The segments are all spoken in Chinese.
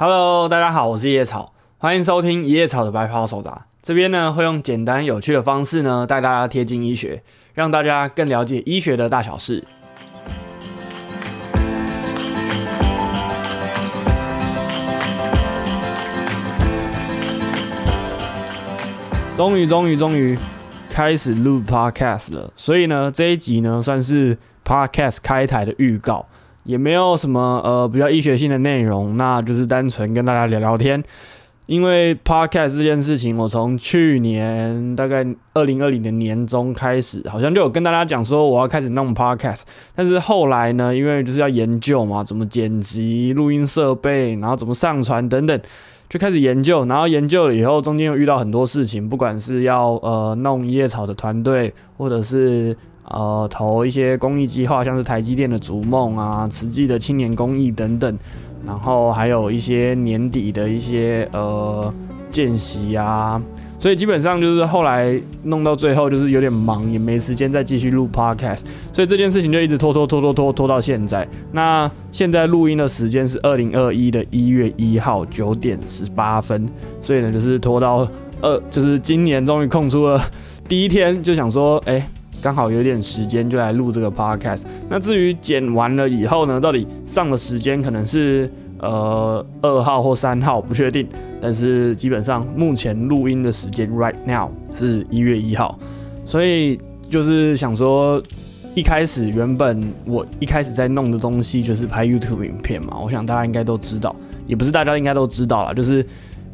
Hello，大家好，我是野草，欢迎收听野草的白袍手札。这边呢会用简单有趣的方式呢带大家贴近医学，让大家更了解医学的大小事。终于，终于，终于开始录 Podcast 了。所以呢，这一集呢算是 Podcast 开台的预告，也没有什么呃比较医学性的内容，那就是单纯跟大家聊聊天。因为 Podcast 这件事情，我从去年大概二零二零年年中开始，好像就有跟大家讲说我要开始弄 Podcast。但是后来呢，因为就是要研究嘛，怎么剪辑、录音设备，然后怎么上传等等。就开始研究，然后研究了以后，中间又遇到很多事情，不管是要呃弄一叶草的团队，或者是呃投一些公益计划，像是台积电的逐梦啊、慈济的青年公益等等，然后还有一些年底的一些呃见习啊。所以基本上就是后来弄到最后，就是有点忙，也没时间再继续录 podcast，所以这件事情就一直拖拖拖拖拖拖到现在。那现在录音的时间是二零二一的一月一号九点十八分，所以呢就是拖到二，就是今年终于空出了第一天，就想说，哎，刚好有点时间就来录这个 podcast。那至于剪完了以后呢，到底上的时间可能是。呃，二号或三号不确定，但是基本上目前录音的时间 right now 是一月一号，所以就是想说，一开始原本我一开始在弄的东西就是拍 YouTube 影片嘛，我想大家应该都知道，也不是大家应该都知道了，就是。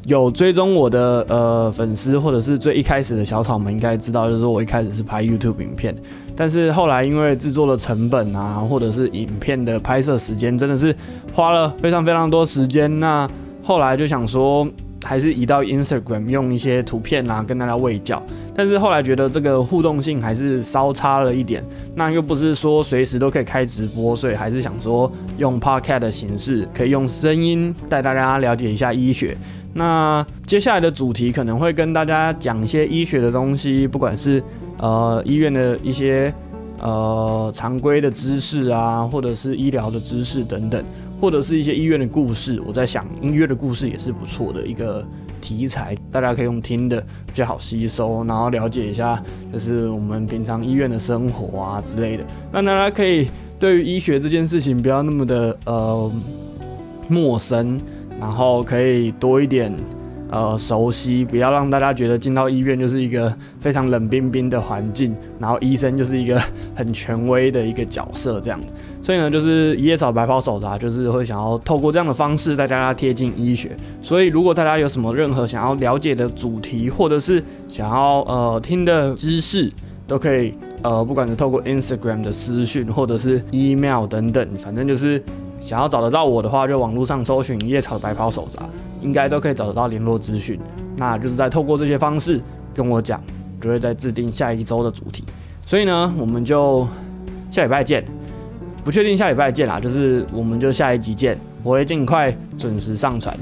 有追踪我的呃粉丝，或者是最一开始的小草们，应该知道，就是说我一开始是拍 YouTube 影片，但是后来因为制作的成本啊，或者是影片的拍摄时间，真的是花了非常非常多时间。那后来就想说，还是移到 Instagram 用一些图片啊，跟大家喂教。但是后来觉得这个互动性还是稍差了一点，那又不是说随时都可以开直播，所以还是想说用 Podcast 的形式，可以用声音带大家了解一下医学。那接下来的主题可能会跟大家讲一些医学的东西，不管是呃医院的一些呃常规的知识啊，或者是医疗的知识等等，或者是一些医院的故事。我在想，音乐的故事也是不错的一个题材，大家可以用听的比较好吸收，然后了解一下就是我们平常医院的生活啊之类的，让大家可以对于医学这件事情不要那么的呃陌生。然后可以多一点，呃，熟悉，不要让大家觉得进到医院就是一个非常冷冰冰的环境，然后医生就是一个很权威的一个角色这样子。所以呢，就是一夜草白袍手札，就是会想要透过这样的方式带大家贴近医学。所以如果大家有什么任何想要了解的主题，或者是想要呃听的知识，都可以呃，不管是透过 Instagram 的私讯，或者是 email 等等，反正就是。想要找得到我的话，就网络上搜寻“叶草白袍手札”，应该都可以找得到联络资讯。那就是在透过这些方式跟我讲，就会在制定下一周的主题。所以呢，我们就下礼拜见。不确定下礼拜见啦，就是我们就下一集见，我会尽快准时上传。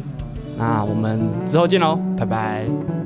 那我们之后见喽，拜拜。